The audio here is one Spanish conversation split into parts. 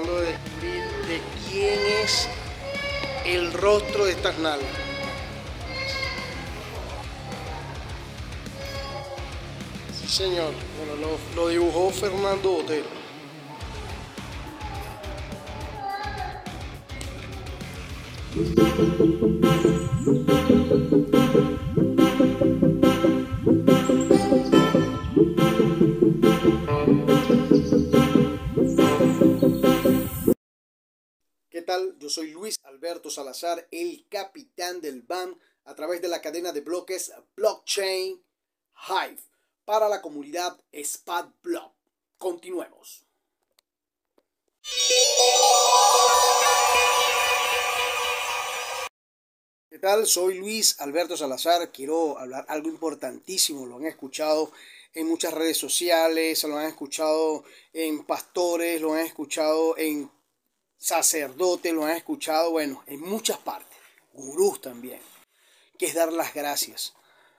tratando de descubrir de quién es el rostro de estas nalgas. Sí, señor. Bueno, lo, lo dibujó Fernando Botero. ¿Qué tal? Yo soy Luis Alberto Salazar, el capitán del BAM, a través de la cadena de bloques Blockchain Hive para la comunidad SpatBlock. Continuemos. ¿Qué tal? Soy Luis Alberto Salazar. Quiero hablar algo importantísimo. Lo han escuchado en muchas redes sociales, lo han escuchado en pastores, lo han escuchado en sacerdotes, lo han escuchado, bueno, en muchas partes. Gurús también. Que es dar las gracias.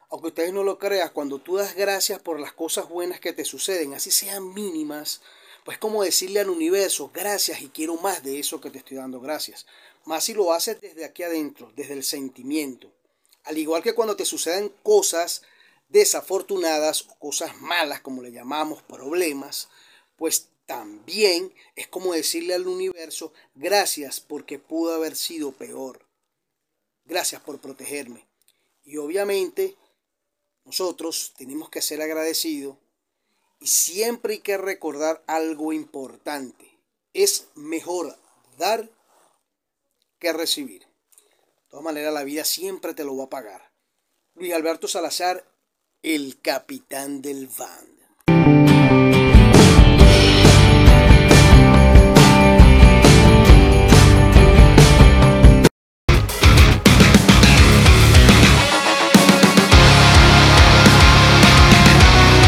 Aunque ustedes no lo crean, cuando tú das gracias por las cosas buenas que te suceden, así sean mínimas, pues como decirle al universo, gracias y quiero más de eso que te estoy dando gracias. Más si lo haces desde aquí adentro, desde el sentimiento. Al igual que cuando te suceden cosas desafortunadas o cosas malas, como le llamamos, problemas, pues también es como decirle al universo, gracias porque pudo haber sido peor. Gracias por protegerme. Y obviamente nosotros tenemos que ser agradecidos y siempre hay que recordar algo importante. Es mejor dar que recibir. De todas maneras, la vida siempre te lo va a pagar. Luis Alberto Salazar, el capitán del van.